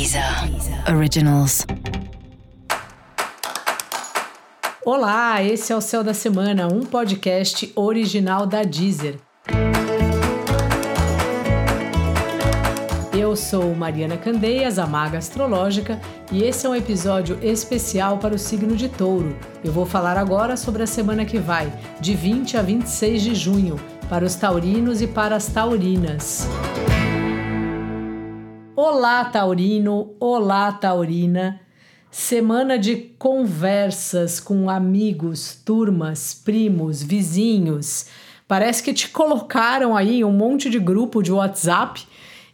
Deezer Originals. Olá, esse é o Céu da Semana, um podcast original da Deezer. Eu sou Mariana Candeias, a Maga Astrológica, e esse é um episódio especial para o signo de Touro. Eu vou falar agora sobre a semana que vai, de 20 a 26 de junho, para os taurinos e para as taurinas. Olá, Taurino! Olá, Taurina! Semana de conversas com amigos, turmas, primos, vizinhos. Parece que te colocaram aí um monte de grupo de WhatsApp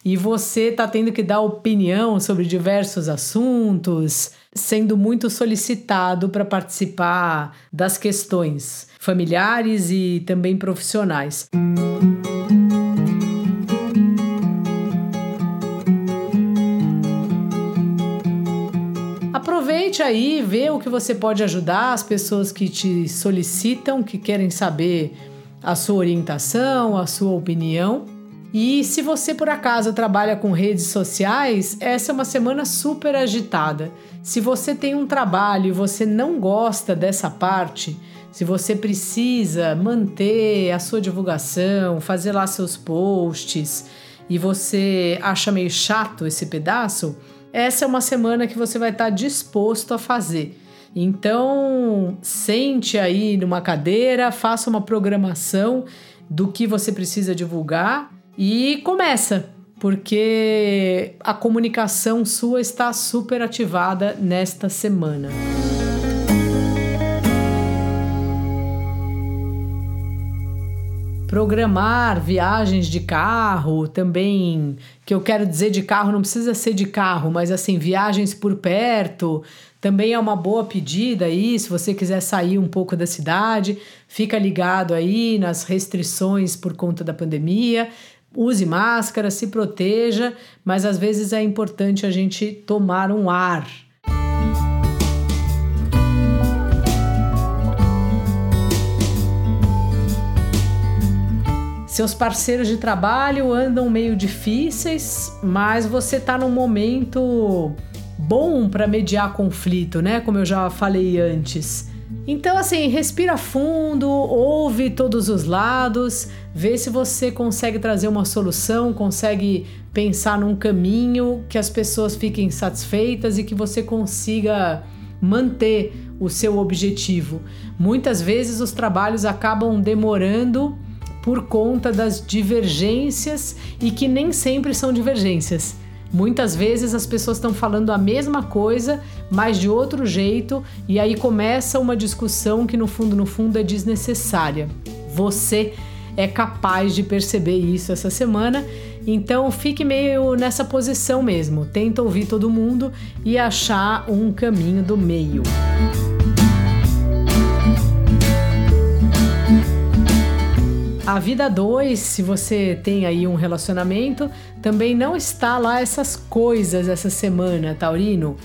e você está tendo que dar opinião sobre diversos assuntos, sendo muito solicitado para participar das questões familiares e também profissionais. Aproveite aí, vê o que você pode ajudar as pessoas que te solicitam, que querem saber a sua orientação, a sua opinião. E se você por acaso trabalha com redes sociais, essa é uma semana super agitada. Se você tem um trabalho e você não gosta dessa parte, se você precisa manter a sua divulgação, fazer lá seus posts e você acha meio chato esse pedaço, essa é uma semana que você vai estar disposto a fazer. Então, sente aí numa cadeira, faça uma programação do que você precisa divulgar e começa, porque a comunicação sua está super ativada nesta semana. Programar viagens de carro, também, que eu quero dizer de carro, não precisa ser de carro, mas assim, viagens por perto, também é uma boa pedida aí, se você quiser sair um pouco da cidade, fica ligado aí nas restrições por conta da pandemia. Use máscara, se proteja, mas às vezes é importante a gente tomar um ar, Seus parceiros de trabalho andam meio difíceis, mas você está num momento bom para mediar conflito, né? Como eu já falei antes. Então, assim, respira fundo, ouve todos os lados, vê se você consegue trazer uma solução, consegue pensar num caminho que as pessoas fiquem satisfeitas e que você consiga manter o seu objetivo. Muitas vezes os trabalhos acabam demorando por conta das divergências e que nem sempre são divergências. Muitas vezes as pessoas estão falando a mesma coisa, mas de outro jeito, e aí começa uma discussão que no fundo, no fundo é desnecessária. Você é capaz de perceber isso essa semana, então fique meio nessa posição mesmo. Tenta ouvir todo mundo e achar um caminho do meio. A vida 2, se você tem aí um relacionamento, também não está lá essas coisas essa semana, Taurino.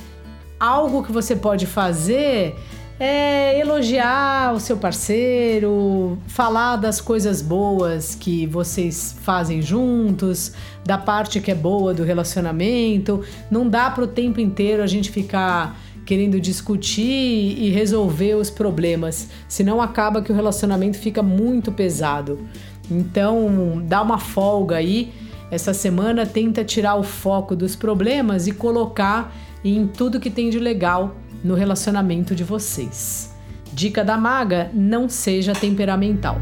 Algo que você pode fazer é elogiar o seu parceiro, falar das coisas boas que vocês fazem juntos, da parte que é boa do relacionamento. Não dá para o tempo inteiro a gente ficar querendo discutir e resolver os problemas, senão acaba que o relacionamento fica muito pesado. Então, dá uma folga aí. Essa semana tenta tirar o foco dos problemas e colocar em tudo que tem de legal no relacionamento de vocês. Dica da maga: não seja temperamental.